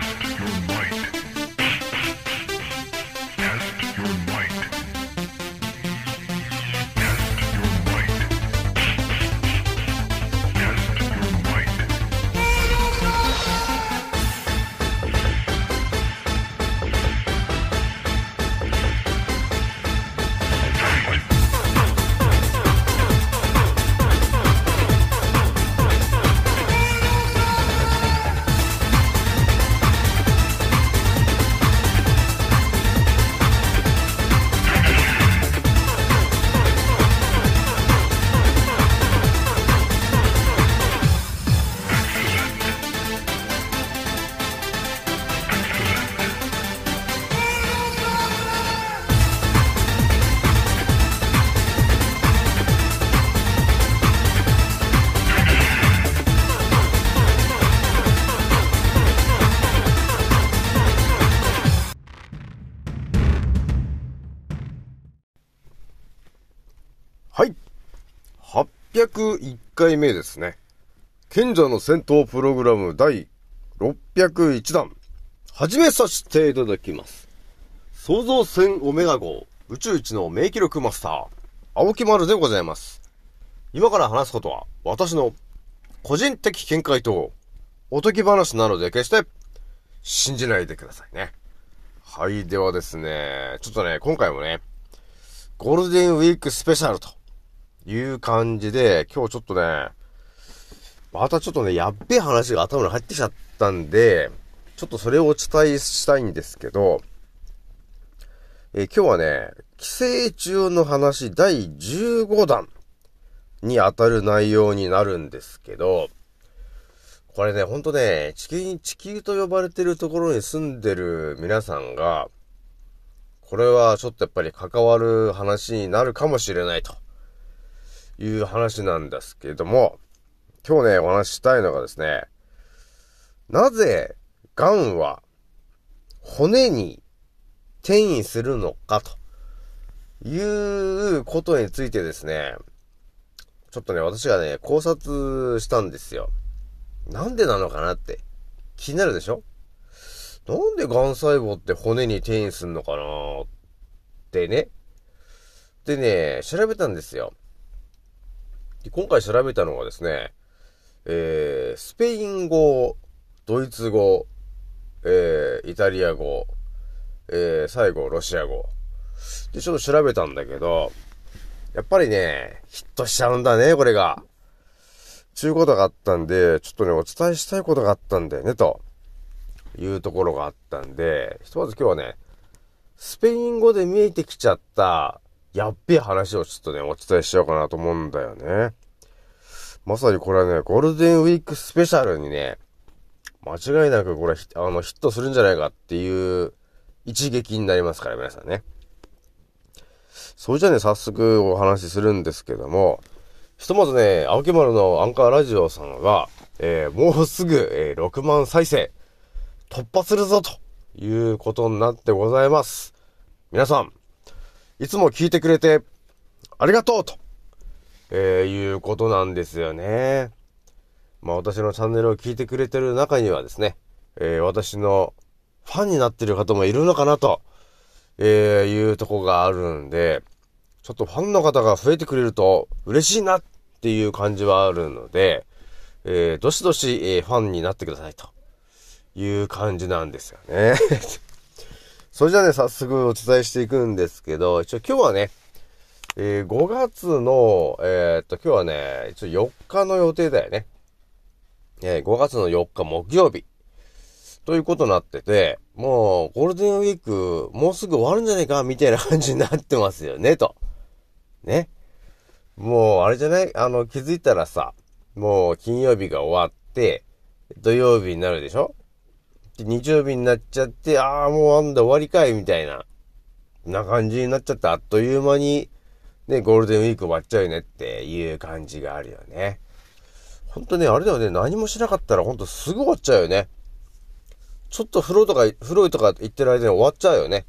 Test your might. 601回目ですね。賢者の戦闘プログラム第601弾、始めさせていただきます。創造船オメガ号、宇宙一の名記録マスター、青木丸でございます。今から話すことは、私の個人的見解と、おとぎ話なので決して、信じないでくださいね。はい、ではですね、ちょっとね、今回もね、ゴールデンウィークスペシャルという感じで、今日ちょっとね、またちょっとね、やっべえ話が頭に入ってきちゃったんで、ちょっとそれをお伝えしたいんですけど、え今日はね、寄生虫の話第15弾に当たる内容になるんですけど、これね、ほんとね、地球に、地球と呼ばれてるところに住んでる皆さんが、これはちょっとやっぱり関わる話になるかもしれないと。いう話なんですけれども、今日ね、お話ししたいのがですね、なぜ癌は骨に転移するのかということについてですね、ちょっとね、私がね、考察したんですよ。なんでなのかなって気になるでしょ？なんで癌細胞って骨に転移すんのかなってね。でね、調べたんですよ。で今回調べたのはですね、えー、スペイン語、ドイツ語、えー、イタリア語、えー、最後、ロシア語。で、ちょっと調べたんだけど、やっぱりね、ヒットしちゃうんだね、これが。ちゅうことがあったんで、ちょっとね、お伝えしたいことがあったんだよね、というところがあったんで、ひとまず今日はね、スペイン語で見えてきちゃった、やっべえ話をちょっとね、お伝えしようかなと思うんだよね。まさにこれはね、ゴールデンウィークスペシャルにね、間違いなくこれ、あの、ヒットするんじゃないかっていう一撃になりますから、皆さんね。それじゃね、早速お話しするんですけども、ひとまずね、青木丸のアンカーラジオさんが、えーもうすぐ、えー6万再生突破するぞということになってございます。皆さん、いつも聞いてくれてありがとうと、えーいうことなんですよね。まあ私のチャンネルを聞いてくれてる中にはですね、えー私のファンになってる方もいるのかなと、えーいうとこがあるんで、ちょっとファンの方が増えてくれると嬉しいなっていう感じはあるので、えーどしどし、えーファンになってくださいという感じなんですよね。それじゃあね、早速お伝えしていくんですけど、一応今日はね、えー5月の、えーっと、今日はね、一応4日の予定だよね。えー5月の4日木曜日。ということになってて、もうゴールデンウィークもうすぐ終わるんじゃないかみたいな感じになってますよね、と。ね。もうあれじゃない？あの気づいたらさ、もう金曜日が終わって、土曜日になるでしょ？で日曜日になっちゃって、ああ、もうなんだ終わりかいみたいな、な感じになっちゃって、あっという間に、ね、ゴールデンウィーク終わっちゃうよねっていう感じがあるよね。ほんとね、あれだよね、何もしなかったらほんとすぐ終わっちゃうよね。ちょっと風呂とか、風呂とか行ってる間に終わっちゃうよね。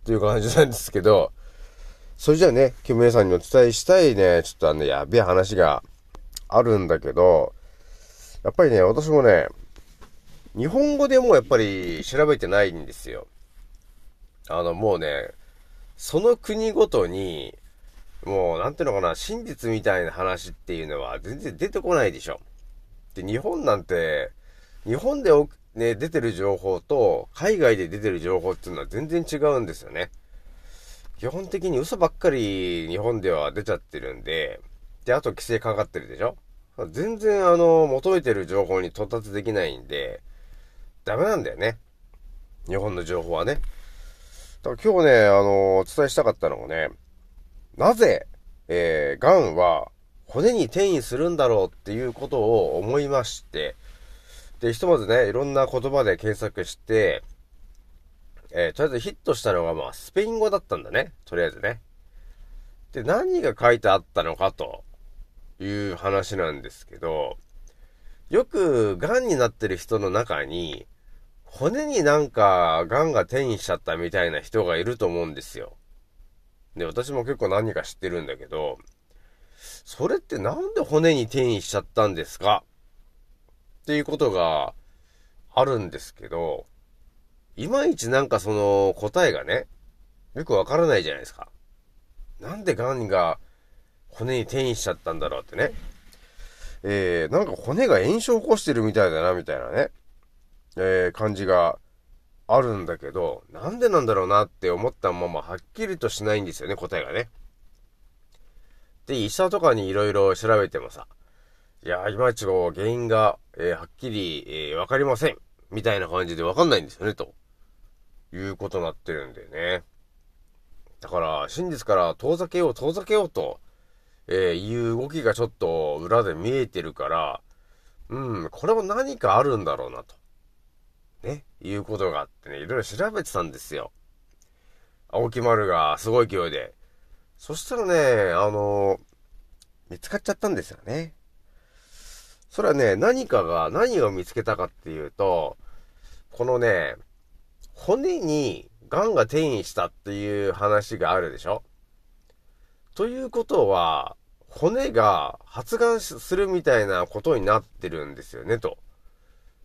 っていう感じなんですけど、それじゃあね、今日皆さんにお伝えしたいね、ちょっとあの、やべえ話があるんだけど、やっぱりね、私もね、日本語でもやっぱり調べてないんですよ。あの、もうね、その国ごとに、もう、なんていうのかな、真実みたいな話っていうのは全然出てこないでしょ。で、日本なんて、日本でね、出てる情報と、海外で出てる情報っていうのは全然違うんですよね。基本的に嘘ばっかり日本では出ちゃってるんで、で、あと規制かかってるでしょ全然あの、求めてる情報に到達できないんで、ダメなんだよね。日本の情報はね。だから今日ね、あの、お伝えしたかったのがね、なぜ、えー、癌は骨に転移するんだろうっていうことを思いまして、で、ひとまずね、いろんな言葉で検索して、えー、とりあえずヒットしたのが、まあ、スペイン語だったんだね。とりあえずね。で、何が書いてあったのかという話なんですけど、よく癌になってる人の中に、骨になんか癌が転移しちゃったみたいな人がいると思うんですよ。で、私も結構何か知ってるんだけど、それってなんで骨に転移しちゃったんですか？っていうことがあるんですけど、いまいちなんかその答えがね、よくわからないじゃないですか。なんで癌が骨に転移しちゃったんだろうってね。えー、なんか骨が炎症を起こしてるみたいだな、みたいなね、えー、感じがあるんだけど、なんでなんだろうなって思ったままはっきりとしないんですよね、答えがね。で、医者とかに色々調べてもさ、いや、いまいちこう、原因が、えー、はっきり、えー、わかりません。みたいな感じでわかんないんですよね、と。いうことになってるんだよね。だから、真実から遠ざけよう、遠ざけようと、えー、いう動きがちょっと裏で見えてるから、うん、これも何かあるんだろうなと。ね、いうことがあってね、いろいろ調べてたんですよ。青木丸がすごい勢いで。そしたらね、あの見つかっちゃったんですよね。それはね、何かが、何を見つけたかっていうと、このね、骨に癌が転移したっていう話があるでしょということは、骨が発がんするみたいなことになってるんですよね、と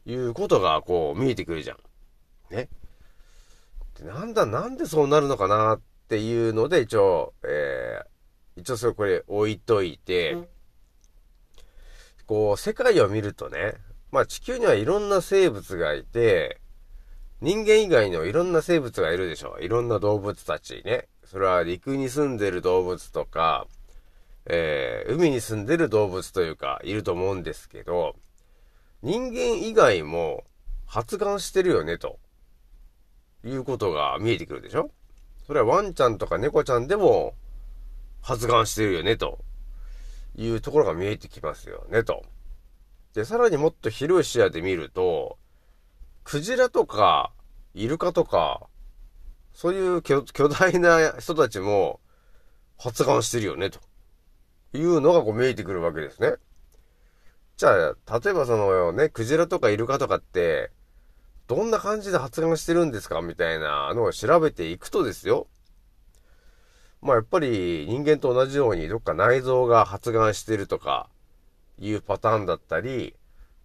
いうことがこう見えてくるじゃん。ね。でなんだ、なんでそうなるのかなっていうので、一応、えー、一応それこれ置いといて、うん、こう、世界を見るとね、まあ地球にはいろんな生物がいて、人間以外のいろんな生物がいるでしょ。いろんな動物たちね。それは陸に住んでる動物とか、えー、海に住んでる動物というか、いると思うんですけど、人間以外も発がんしてるよね、ということが見えてくるでしょ？それはワンちゃんとか猫ちゃんでも発がんしてるよね、というところが見えてきますよね、と。で、さらにもっと広い視野で見ると、クジラとか、イルカとか、そういう巨大な人たちも発がんしてるよね、というのがこう見えてくるわけですね。じゃあ、例えばそのね、クジラとかイルカとかって、どんな感じで発がんしてるんですかみたいなのを調べていくとですよ。まあやっぱり人間と同じようにどっか内臓が発がんしてるとかいうパターンだったり、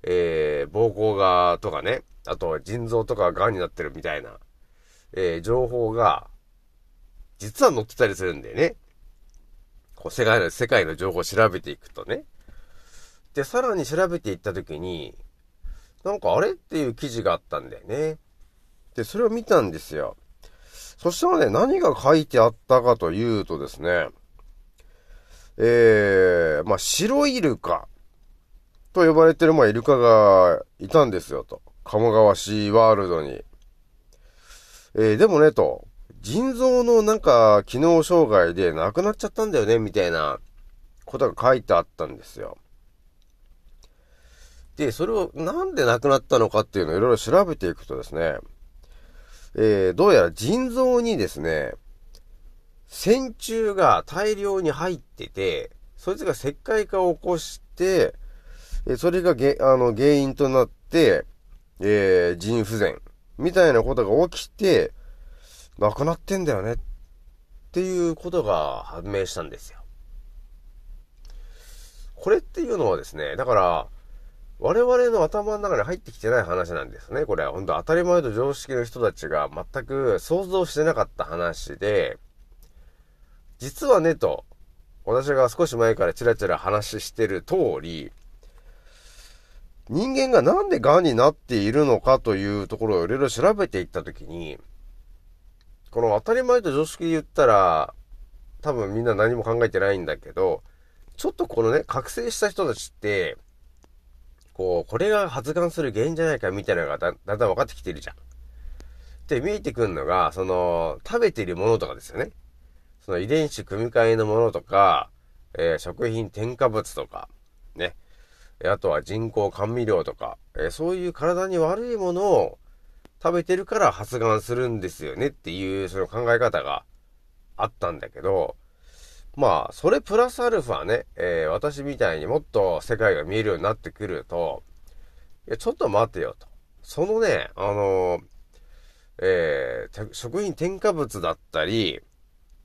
えー、膀胱がとかね、あと腎臓とかが癌になってるみたいな、えー、情報が、実は載ってたりするんだよね。こう、世界の、世界の情報を調べていくとね。で、さらに調べていったときに、なんかあれっていう記事があったんだよね。で、それを見たんですよ。そしたらね、何が書いてあったかというとですね、えー、まあ、白イルカと呼ばれてる、まあ、イルカがいたんですよ、と。鴨川シーワールドに。えー、でもね、と、腎臓のなんか機能障害で亡くなっちゃったんだよね、みたいなことが書いてあったんですよ。で、それをなんで亡くなったのかっていうのをいろいろ調べていくとですね、えー、どうやら腎臓にですね、線虫が大量に入ってて、そいつが石灰化を起こして、えそれがげあの原因となって、えー、腎不全みたいなことが起きて、亡くなってんだよねっていうことが判明したんですよ。これっていうのはですね、だから、我々の頭の中に入ってきてない話なんですね。これは本当当たり前と常識の人たちが全く想像してなかった話で、実はねと、私が少し前からチラチラ話してる通り、人間がなんで癌になっているのかというところをいろいろ調べていったときに、この当たり前と常識で言ったら、多分みんな何も考えてないんだけど、ちょっとこのね、覚醒した人たちって、こう、これが発がんする原因じゃないかみたいなのがだだんだん分かってきてるじゃん。で、見えてくるのが、その、食べてるものとかですよね。その遺伝子組み換えのものとか、えー、食品添加物とか、ね。あとは人工甘味料とか、えー、そういう体に悪いものを食べてるから発がんするんですよねっていうその考え方があったんだけど、まあ、それプラスアルファね、えー、私みたいにもっと世界が見えるようになってくると、いや、ちょっと待てよと。そのね、あのー、えー、食品添加物だったり、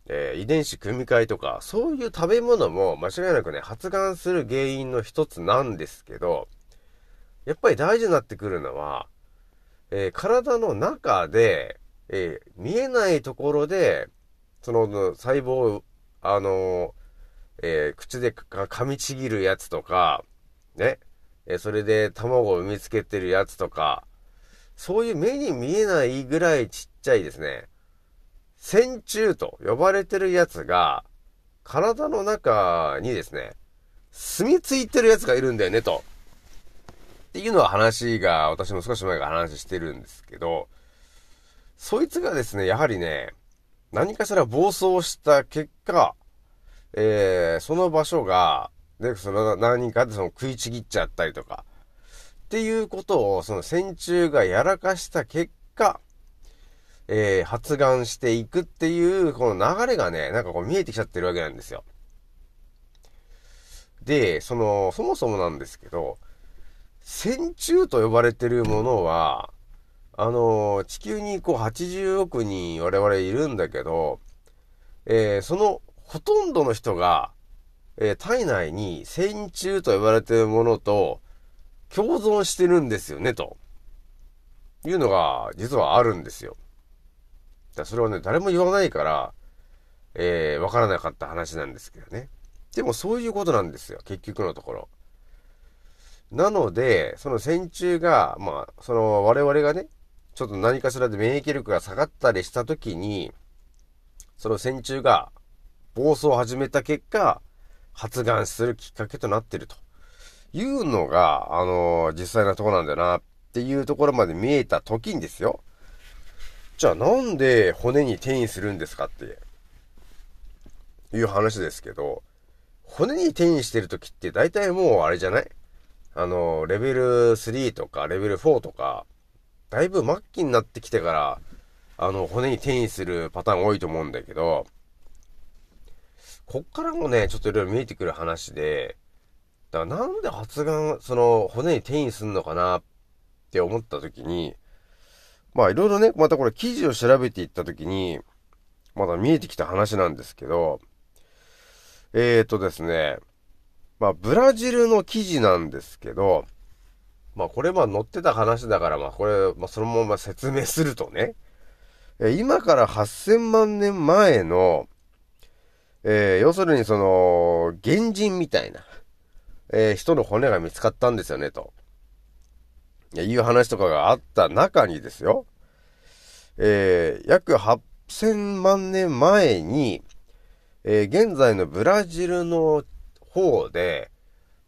えー、遺伝子組み換えとか、そういう食べ物も間違いなくね、発がんする原因の一つなんですけど、やっぱり大事になってくるのは、えー、体の中で、えー、見えないところで、その細胞、あのえ口で噛みちぎるやつとか、ね、えそれで卵を産みつけてるやつとか、そういう目に見えないぐらいちっちゃいですね、線虫と呼ばれてるやつが、体の中にですね、住み着いてるやつがいるんだよね、と。っていうのは話が、私も少し前から話してるんですけど、そいつがですね、やはりね、何かしら暴走した結果、えー、その場所が、で、その何人かでその食いちぎっちゃったりとか、っていうことを、その線虫がやらかした結果、えー、発がんしていくっていう、この流れがね、なんかこう見えてきちゃってるわけなんですよ。で、その、そもそもなんですけど、線虫と呼ばれてるものは、あの、地球にこう80億人我々いるんだけど、えー、そのほとんどの人が、えー、体内に線虫と呼ばれてるものと共存してるんですよね、というのが実はあるんですよ。だそれはね、誰も言わないから、えー、わからなかった話なんですけどね。でもそういうことなんですよ、結局のところ。なので、その線虫が、まあ、その我々がね、ちょっと何かしらで免疫力が下がったりした時に、その線虫が暴走を始めた結果、発がんするきっかけとなってると。いうのが、あの、実際なとこなんだよなっていうところまで見えた時にですよ。じゃあなんで骨に転移するんですかって。いう話ですけど、骨に転移してる時って大体もうあれじゃない？あの、レベル3とかレベル4とか、だいぶ末期になってきてから、あの、骨に転移するパターン多いと思うんだけど、こっからもね、ちょっといろいろ見えてくる話で、だからなんで発がん、その、骨に転移すんのかなって思った時に、まあいろいろね、またこれ記事を調べていった時に、まだ見えてきた話なんですけど、えーとですね、まあブラジルの記事なんですけど、まあこれまあ載ってた話だからまあこれ、まあそのまま説明するとね、今から8000万年前の、えー、要するにその、原人みたいな、えー、人の骨が見つかったんですよね、と。いう話とかがあった中にですよ、えー、約8000万年前に、えー、現在のブラジルの方で、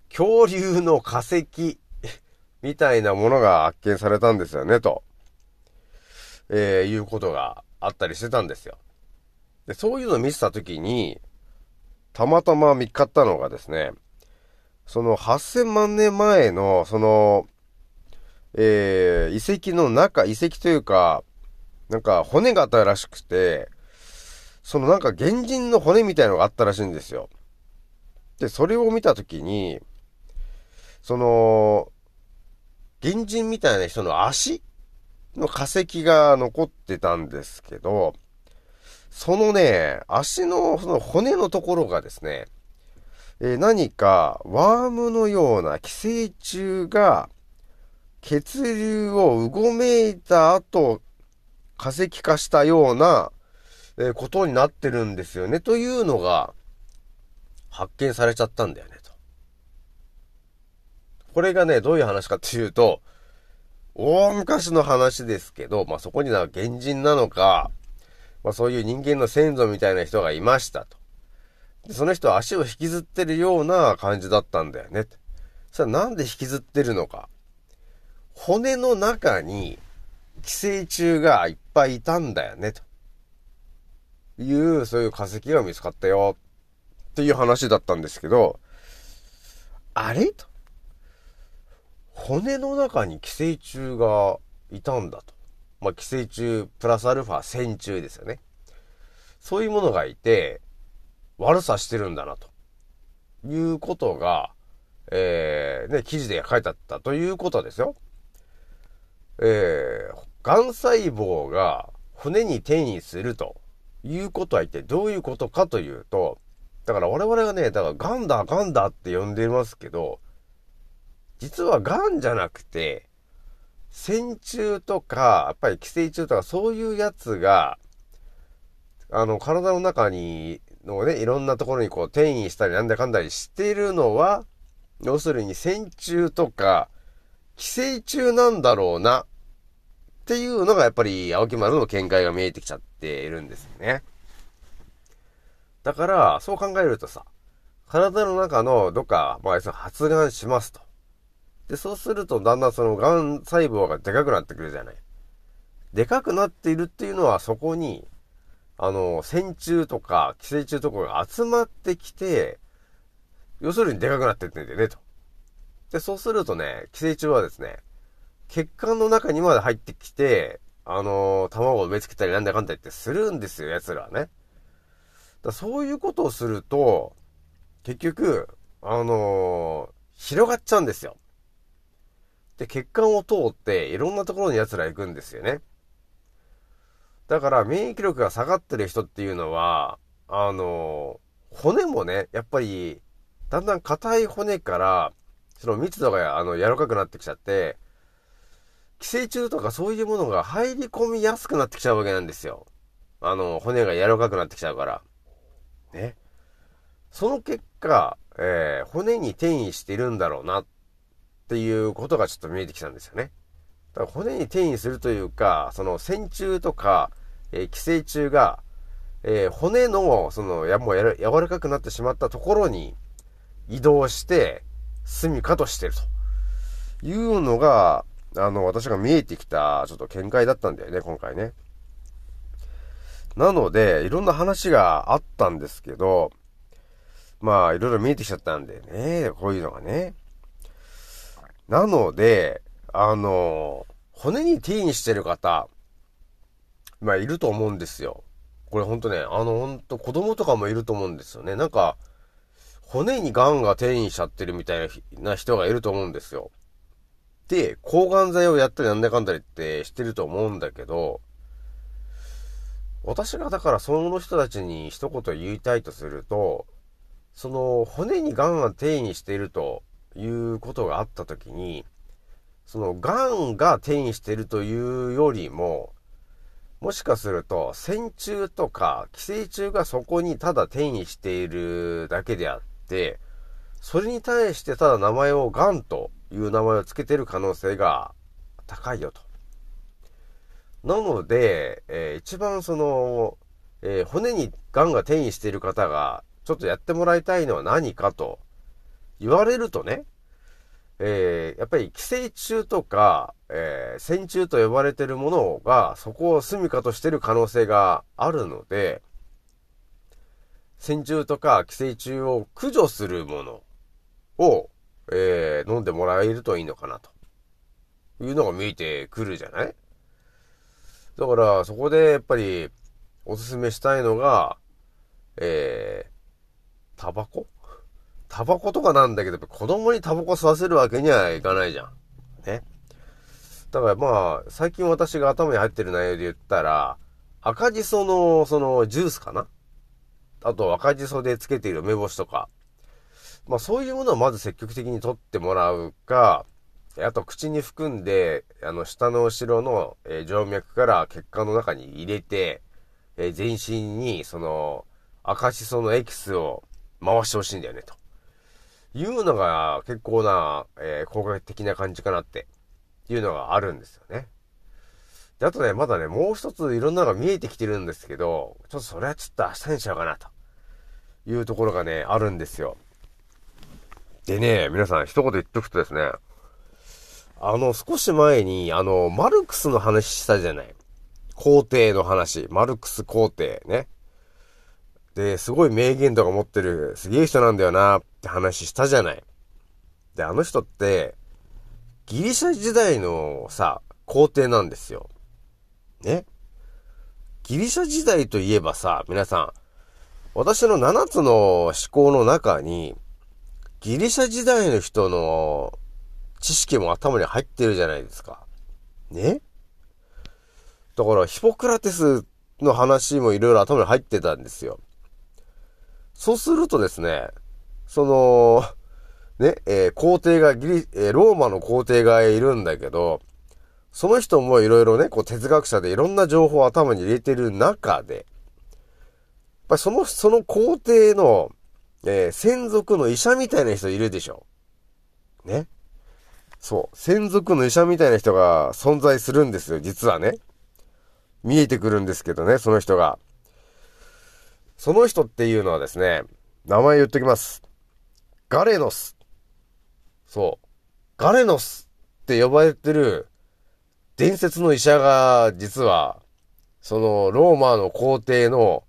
恐竜の化石みたいなものが発見されたんですよね、と、えー、いうことがあったりしてたんですよ。で、そういうのを見せたときに、たまたま見っかったのがですね、その8000万年前の、その、えー、遺跡の中、遺跡というか、なんか骨があったらしくて、そのなんか原人の骨みたいのがあったらしいんですよ。で、それを見たときに、その、原人みたいな人の足の化石が残ってたんですけど、そのね、足のその骨のところがですね、えー、何かワームのような寄生虫が血流をうごめいた後、化石化したような、え、ことになってるんですよね。というのが、発見されちゃったんだよね、これがね、どういう話かっていうと、大昔の話ですけど、まあ、そこには原人なのか、まあ、そういう人間の先祖みたいな人がいましたと。で、その人は足を引きずってるような感じだったんだよね。それなんで引きずってるのか。骨の中に寄生虫がいっぱいいたんだよね、という、そういう化石が見つかったよ、っていう話だったんですけど、あれ？と。骨の中に寄生虫がいたんだと。まあ、寄生虫プラスアルファ線虫ですよね。そういうものがいて、悪さしてるんだな、ということが、えー、ね、記事で書いてあったということですよ。えー、癌細胞が骨に転移するということは一体どういうことかというと、だから我々がね、だからガンだ、ガンだって呼んでますけど、実はガンじゃなくて、線虫とか、やっぱり寄生虫とかそういうやつが、あの、体の中に、のね、いろんなところにこう転移したりなんだかんだりしてるのは、要するに線虫とか、寄生虫なんだろうな、っていうのがやっぱり青木丸の見解が見えてきちゃっているんですよね。だから、そう考えるとさ、体の中のどっか、まあ、発がんしますと。で、そうするとだんだんその癌細胞がでかくなってくるじゃない。でかくなっているっていうのはそこに、あの、線虫とか寄生虫とかが集まってきて、要するにでかくなってってんだよね、と。で、そうするとね、寄生虫はですね、血管の中にまで入ってきて、あのー、卵を植え付けたりなんだかんだ言ってするんですよ、奴らはね。だそういうことをすると、結局、あのー、広がっちゃうんですよ。で、血管を通って、いろんなところに奴ら行くんですよね。だから、免疫力が下がってる人っていうのは、あの、骨もね、やっぱり、だんだん硬い骨から、その密度が、あの、柔らかくなってきちゃって、寄生虫とかそういうものが入り込みやすくなってきちゃうわけなんですよ。あの、骨が柔らかくなってきちゃうから。ね。その結果、えー、骨に転移しているんだろうなっっていうことがちょっと見えてきたんですよね。だから骨に転移するというか、その線虫とか、えー、寄生虫が、えー、骨の、その、や、もうや柔らかくなってしまったところに移動して、住処としてるというのが、あの、私が見えてきた、ちょっと見解だったんだよね、今回ね。なので、いろんな話があったんですけど、まあ、いろいろ見えてきちゃったんでね、こういうのがね。なので、あの、骨に転移してる方、まあ、いると思うんですよ。これほんとね、あの、ほんと子供とかもいると思うんですよね。なんか、骨に癌が転移しちゃってるみたいな人がいると思うんですよ。で、抗がん剤をやったりなんだかんだりってしてると思うんだけど、私がだからその人たちに一言言いたいとすると、その骨に癌が転移しているということがあった時に、その癌が転移しているというよりも、もしかすると線虫とか寄生虫がそこにただ転移しているだけであって、それに対してただ名前を癌という名前を付けてる可能性が高いよと。なので、えー、一番その、えー、骨に癌が転移している方が、ちょっとやってもらいたいのは何かと言われるとね、えー、やっぱり寄生虫とか、えー、線虫と呼ばれてるものが、そこを住処としてる可能性があるので、線虫とか寄生虫を駆除するものを、えー、飲んでもらえるといいのかなと。いうのが見えてくるじゃない？だから、そこでやっぱり、おすすめしたいのが、えー、タバコ？タバコとかなんだけど、子供にタバコ吸わせるわけにはいかないじゃん。ね。だからまあ、最近私が頭に入ってる内容で言ったら、赤じその、その、ジュースかな？あと赤じそでつけている梅干しとか、まあそういうものをまず積極的に取ってもらうか、あと口に含んで、あの下の後ろの、えー、静脈から血管の中に入れて、えー、全身にその赤しそのエキスを回してほしいんだよね、というのが結構な、えー、効果的な感じかなっていうのがあるんですよね。で、あとね、まだね、もう一ついろんなのが見えてきてるんですけど、ちょっとそれはちょっと明日にしようかな、というところがね、あるんですよ。でね、皆さん一言言っとくとですね、あの、少し前に、あの、マルクスの話したじゃない。皇帝の話。マルクス皇帝ね。で、すごい名言とか持ってる、すげえ人なんだよなっって話したじゃない。で、あの人って、ギリシャ時代のさ、皇帝なんですよ。ね？ギリシャ時代といえばさ、皆さん、私の7つの思考の中に、ギリシャ時代の人の知識も頭に入ってるじゃないですか。ね？だから、ヒポクラテスの話もいろいろ頭に入ってたんですよ。そうするとですね、その、ね、えー、皇帝がギリ、えー、ローマの皇帝がいるんだけど、その人もいろいろね、こう哲学者でいろんな情報を頭に入れてる中で、やっぱその、その皇帝の、えー、専属の医者みたいな人いるでしょ。ね。そう。専属の医者みたいな人が存在するんですよ、実はね。見えてくるんですけどね、その人が。その人っていうのはですね、名前言っときます。ガレノス。そう。ガレノスって呼ばれてる伝説の医者が実は、そのローマの皇帝の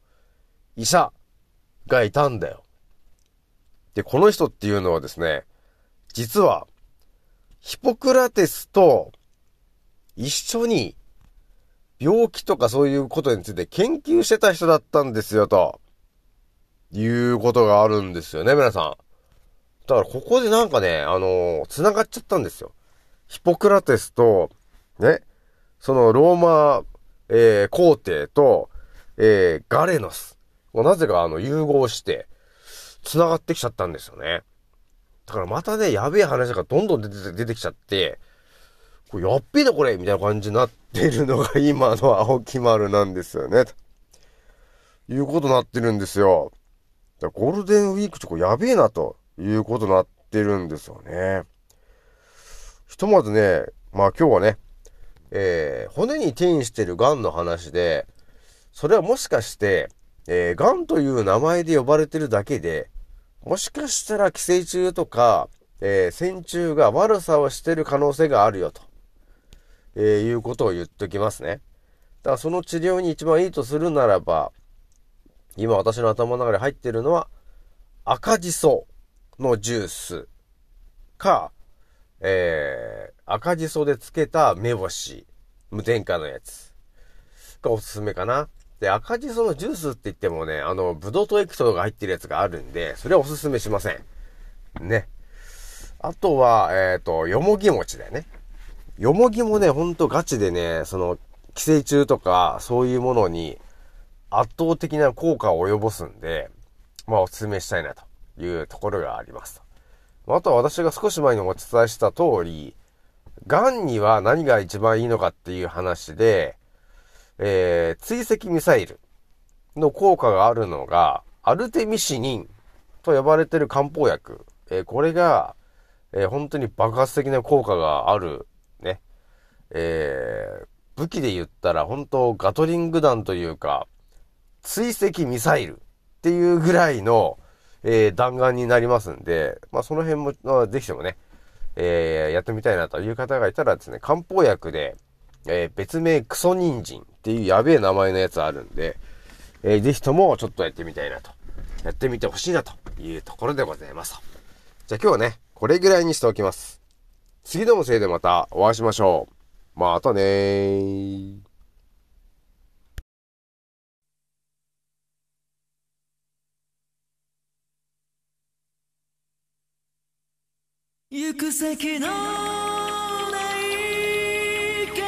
医者がいたんだよ。で、この人っていうのはですね、実はヒポクラテスと一緒に病気とかそういうことについて研究してた人だったんですよ、ということがあるんですよね、皆さん。だからここでなんかね、あのー、繋がっちゃったんですよ。ヒポクラテスと、ね、そのローマ、えー、皇帝と、えー、ガレノス。なぜかあの、融合して、繋がってきちゃったんですよね。だからまたね、やべえ話がどんどん出て出てきちゃって、これやっべえなこれみたいな感じになってるのが今の青木丸なんですよね。ということになってるんですよ。だゴールデンウィークちょこやべえなということになってるんですよね。ひとまずね、まあ今日はね、えー、骨に転移してる癌の話で、それはもしかして、えー、癌という名前で呼ばれてるだけで、もしかしたら寄生虫とか、えー、線虫が悪さをしてる可能性があるよと、えー、いうことを言っときますね。だからその治療に一番いいとするならば、今私の頭の中に入ってるのは、赤じそのジュースか、えー、赤じそで漬けた目星、無添加のやつがおすすめかな。で、赤じそのジュースって言ってもね、あの、ブドウ糖エキストが入ってるやつがあるんで、それはおすすめしません。ね。あとは、えっ、ー、と、よもぎ餅だよね。よもぎもね、ほんとガチでね、その、寄生虫とか、そういうものに圧倒的な効果を及ぼすんで、まあ、お勧めしたいなというところがあります。あとは私が少し前にお伝えした通り、癌には何が一番いいのかっていう話で、えー、追跡ミサイルの効果があるのが、アルテミシニンと呼ばれてる漢方薬。えー、これが、えー、本当に爆発的な効果がある、ね。えー、武器で言ったら本当ガトリング弾というか、追跡ミサイルっていうぐらいの、えー、弾丸になりますんで、まあその辺も、まあ、ぜひともね、えー、やってみたいなという方がいたらですね、漢方薬で、えー、別名クソニンジンっていうやべえ名前のやつあるんで、えー、ぜひともちょっとやってみたいなと。やってみてほしいなというところでございますじゃあ今日はね、これぐらいにしておきます。次のせいでまたお会いしましょう。またねー。行く先のない風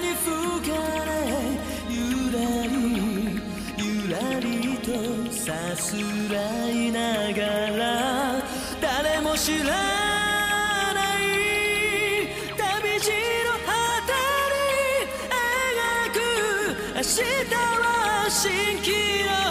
に吹かれゆらりゆらりとさすらいながら誰も知らない旅路の果に描く明日は新気の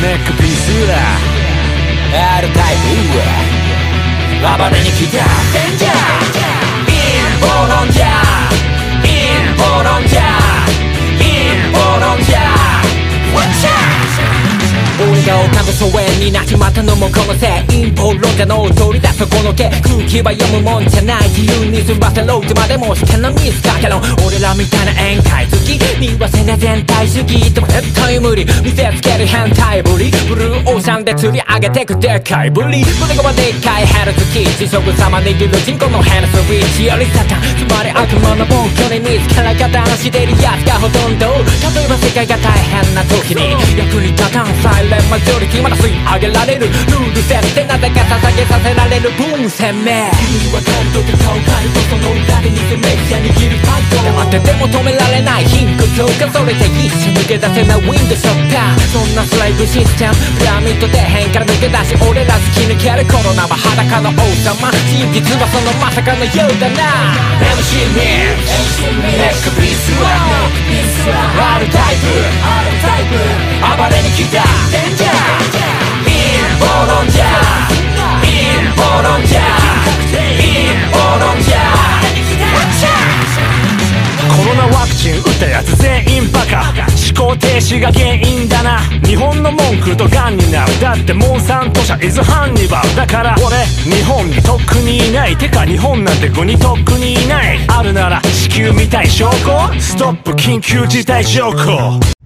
ネックピースだ R タイプ暴れに来たデンジャーインボロンジャーインボロンジャーインボロンジャーが丘の疎遠になっちまったのもこのせい陰謀論者の取り出すこの毛空気は読むもんじゃない自由に済ませろいつまでも試験のミスだ。けど俺らみたいな宴会好きにはせね全体主義でも絶対無理見せつける変態ぶりブルーオーシャンで釣り上げてくでかいぶり胸がでっかいヘルツキー地食様握る人口のヘルスウィッチよりサタンつまり悪魔の暴挙に見つから加担してるやつがほとんど例えば世界が大変な時に役に立たんサイレンマジョリティまだ吸い上げられるルール設定なぜか捧げさせられる分鮮明君に分かる時顔変えるとその裏で偽メディア握るファイト黙ってても止められない貧困強化それで一瞬抜け出せないウィンドショッター。そんなスライブシステム。ピラミッド底辺から抜け出し俺ら突き抜けるコロナは裸の王様真実はそのまさかのようだな。MC ミッネックピースは R タイプ。暴れに来た。デンジャーインボロンジャーインボロンジャーインボロンジャーコロナワクチン打ったやつ全員バカ思考停止が原因だな。日本の文句とガンになる。だってモンサント社イズハンニバルだから。俺日本にとっくにいない。てか日本なんて国にとっくにいない。あるなら地球みたい証拠。ストップ緊急事態証拠。